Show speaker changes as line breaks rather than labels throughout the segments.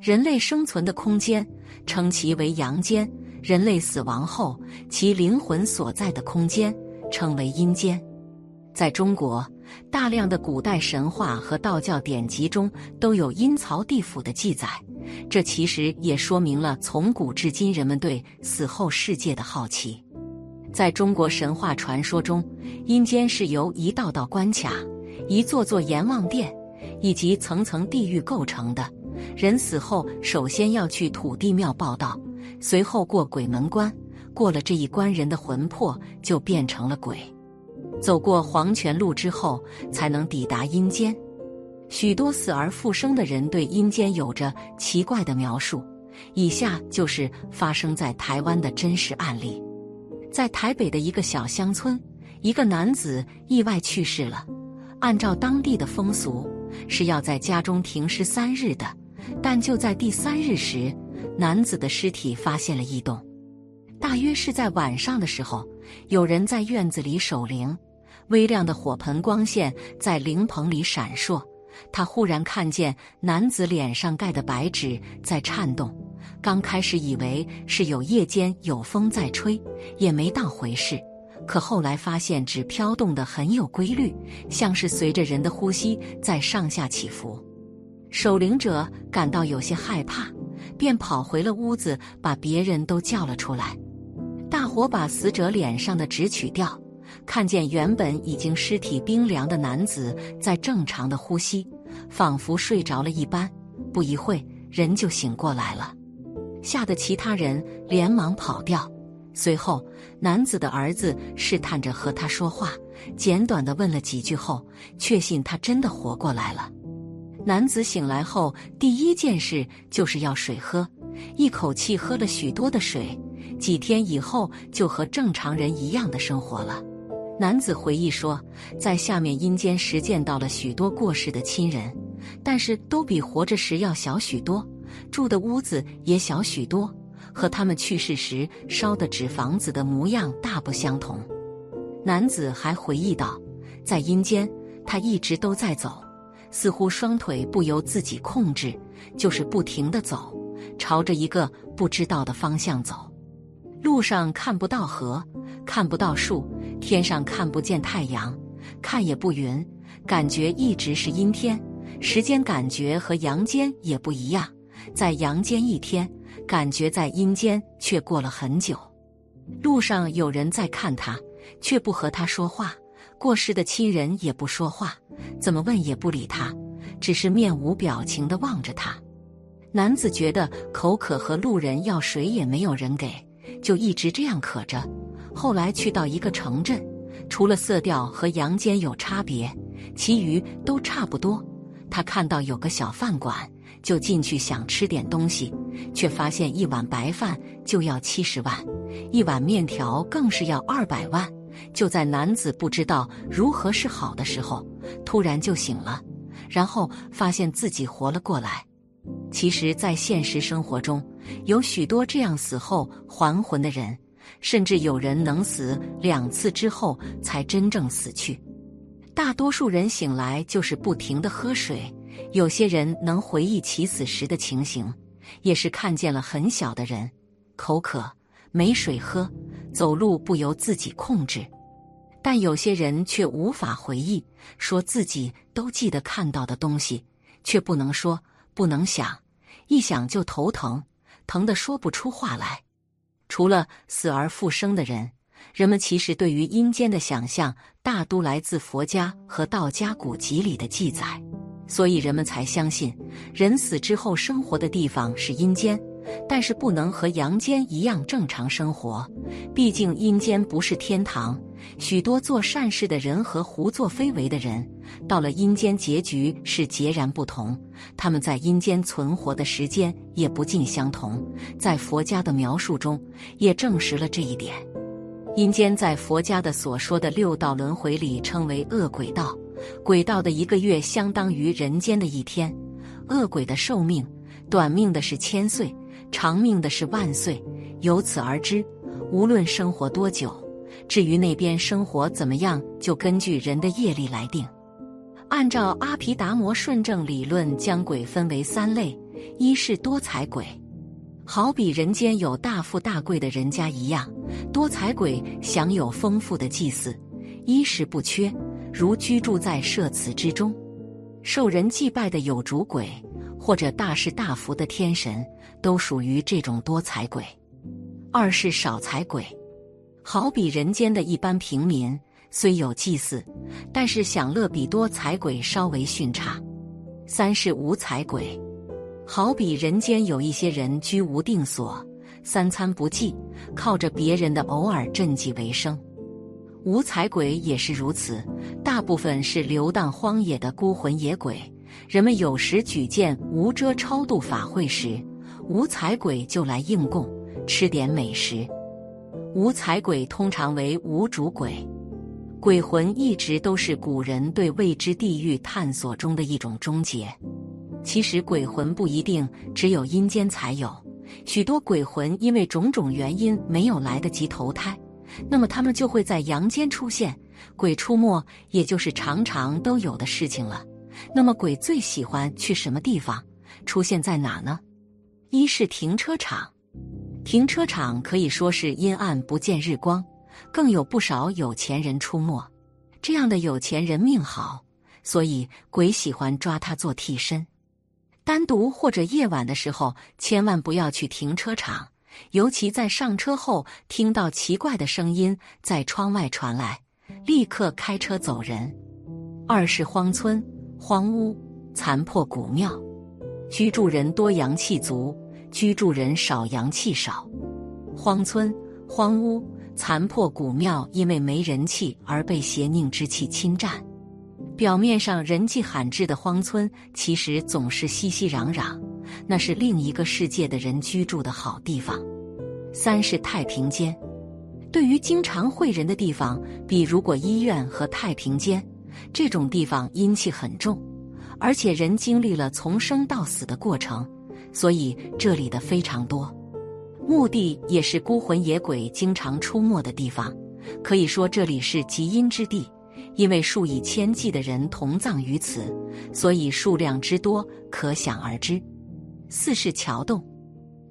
人类生存的空间，称其为阳间；人类死亡后，其灵魂所在的空间，称为阴间。在中国，大量的古代神话和道教典籍中都有阴曹地府的记载，这其实也说明了从古至今人们对死后世界的好奇。在中国神话传说中，阴间是由一道道关卡、一座座阎王殿以及层层地狱构成的。人死后，首先要去土地庙报道，随后过鬼门关，过了这一关，人的魂魄就变成了鬼。走过黄泉路之后，才能抵达阴间。许多死而复生的人对阴间有着奇怪的描述。以下就是发生在台湾的真实案例：在台北的一个小乡村，一个男子意外去世了。按照当地的风俗，是要在家中停尸三日的。但就在第三日时，男子的尸体发现了异动。大约是在晚上的时候，有人在院子里守灵。微亮的火盆光线在灵棚里闪烁，他忽然看见男子脸上盖的白纸在颤动。刚开始以为是有夜间有风在吹，也没当回事。可后来发现纸飘动的很有规律，像是随着人的呼吸在上下起伏。守灵者感到有些害怕，便跑回了屋子，把别人都叫了出来。大伙把死者脸上的纸取掉。看见原本已经尸体冰凉的男子在正常的呼吸，仿佛睡着了一般。不一会，人就醒过来了，吓得其他人连忙跑掉。随后，男子的儿子试探着和他说话，简短的问了几句后，确信他真的活过来了。男子醒来后，第一件事就是要水喝，一口气喝了许多的水。几天以后，就和正常人一样的生活了。男子回忆说，在下面阴间时见到了许多过世的亲人，但是都比活着时要小许多，住的屋子也小许多，和他们去世时烧的纸房子的模样大不相同。男子还回忆道，在阴间，他一直都在走，似乎双腿不由自己控制，就是不停的走，朝着一个不知道的方向走，路上看不到河，看不到树。天上看不见太阳，看也不匀，感觉一直是阴天。时间感觉和阳间也不一样，在阳间一天，感觉在阴间却过了很久。路上有人在看他，却不和他说话。过世的亲人也不说话，怎么问也不理他，只是面无表情的望着他。男子觉得口渴，和路人要水也没有人给，就一直这样渴着。后来去到一个城镇，除了色调和阳间有差别，其余都差不多。他看到有个小饭馆，就进去想吃点东西，却发现一碗白饭就要七十万，一碗面条更是要二百万。就在男子不知道如何是好的时候，突然就醒了，然后发现自己活了过来。其实，在现实生活中，有许多这样死后还魂的人。甚至有人能死两次之后才真正死去，大多数人醒来就是不停的喝水。有些人能回忆起死时的情形，也是看见了很小的人口渴没水喝，走路不由自己控制。但有些人却无法回忆，说自己都记得看到的东西，却不能说，不能想，一想就头疼，疼得说不出话来。除了死而复生的人，人们其实对于阴间的想象大都来自佛家和道家古籍里的记载，所以人们才相信人死之后生活的地方是阴间。但是不能和阳间一样正常生活，毕竟阴间不是天堂。许多做善事的人和胡作非为的人，到了阴间结局是截然不同。他们在阴间存活的时间也不尽相同。在佛家的描述中，也证实了这一点。阴间在佛家的所说的六道轮回里称为恶鬼道，鬼道的一个月相当于人间的一天。恶鬼的寿命，短命的是千岁，长命的是万岁。由此而知，无论生活多久，至于那边生活怎么样，就根据人的业力来定。按照阿毗达摩顺正理论，将鬼分为三类：一是多财鬼，好比人间有大富大贵的人家一样，多财鬼享有丰富的祭祀，衣食不缺，如居住在舍祠之中，受人祭拜的有主鬼或者大士大福的天神，都属于这种多财鬼；二是少财鬼，好比人间的一般平民。虽有祭祀，但是享乐比多财鬼稍微逊差。三是无财鬼，好比人间有一些人居无定所，三餐不济，靠着别人的偶尔赈济为生。无财鬼也是如此，大部分是流荡荒野的孤魂野鬼。人们有时举荐无遮超度法会时，无财鬼就来应供，吃点美食。无财鬼通常为无主鬼。鬼魂一直都是古人对未知地狱探索中的一种终结。其实鬼魂不一定只有阴间才有，许多鬼魂因为种种原因没有来得及投胎，那么他们就会在阳间出现。鬼出没也就是常常都有的事情了。那么鬼最喜欢去什么地方？出现在哪呢？一是停车场，停车场可以说是阴暗不见日光。更有不少有钱人出没，这样的有钱人命好，所以鬼喜欢抓他做替身。单独或者夜晚的时候，千万不要去停车场，尤其在上车后听到奇怪的声音在窗外传来，立刻开车走人。二是荒村、荒屋、残破古庙，居住人多阳气足，居住人少阳气少。荒村、荒屋。残破古庙，因为没人气而被邪佞之气侵占。表面上人迹罕至的荒村，其实总是熙熙攘攘，那是另一个世界的人居住的好地方。三是太平间，对于经常会人的地方，比如果医院和太平间这种地方，阴气很重，而且人经历了从生到死的过程，所以这里的非常多。墓地也是孤魂野鬼经常出没的地方，可以说这里是极阴之地，因为数以千计的人同葬于此，所以数量之多可想而知。四是桥洞，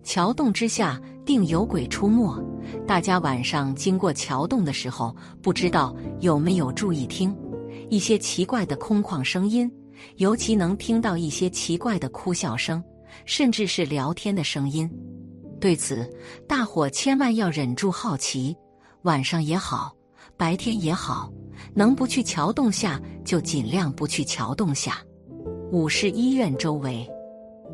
桥洞之下定有鬼出没。大家晚上经过桥洞的时候，不知道有没有注意听一些奇怪的空旷声音，尤其能听到一些奇怪的哭笑声，甚至是聊天的声音。对此，大伙千万要忍住好奇，晚上也好，白天也好，能不去桥洞下就尽量不去桥洞下。五是医院周围，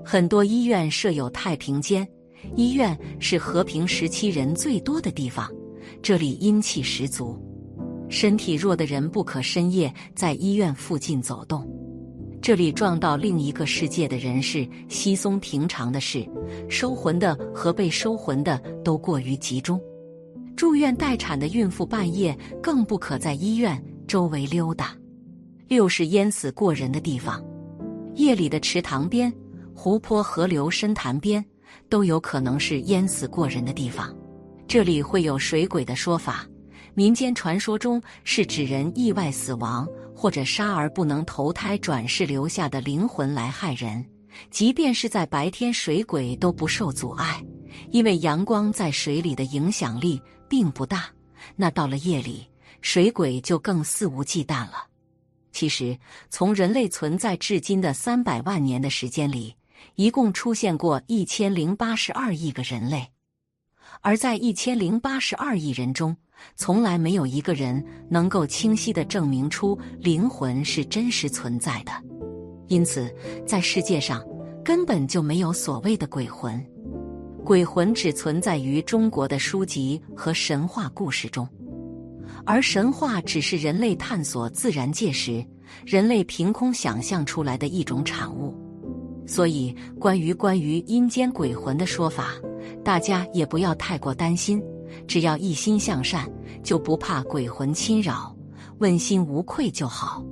很多医院设有太平间，医院是和平时期人最多的地方，这里阴气十足，身体弱的人不可深夜在医院附近走动。这里撞到另一个世界的人是稀松平常的事，收魂的和被收魂的都过于集中。住院待产的孕妇半夜更不可在医院周围溜达。六是淹死过人的地方，夜里的池塘边、湖泊、河流、深潭边都有可能是淹死过人的地方。这里会有水鬼的说法，民间传说中是指人意外死亡。或者杀而不能投胎转世留下的灵魂来害人，即便是在白天，水鬼都不受阻碍，因为阳光在水里的影响力并不大。那到了夜里，水鬼就更肆无忌惮了。其实，从人类存在至今的三百万年的时间里，一共出现过一千零八十二亿个人类，而在一千零八十二亿人中。从来没有一个人能够清晰的证明出灵魂是真实存在的，因此在世界上根本就没有所谓的鬼魂。鬼魂只存在于中国的书籍和神话故事中，而神话只是人类探索自然界时，人类凭空想象出来的一种产物。所以，关于关于阴间鬼魂的说法，大家也不要太过担心，只要一心向善，就不怕鬼魂侵扰，问心无愧就好。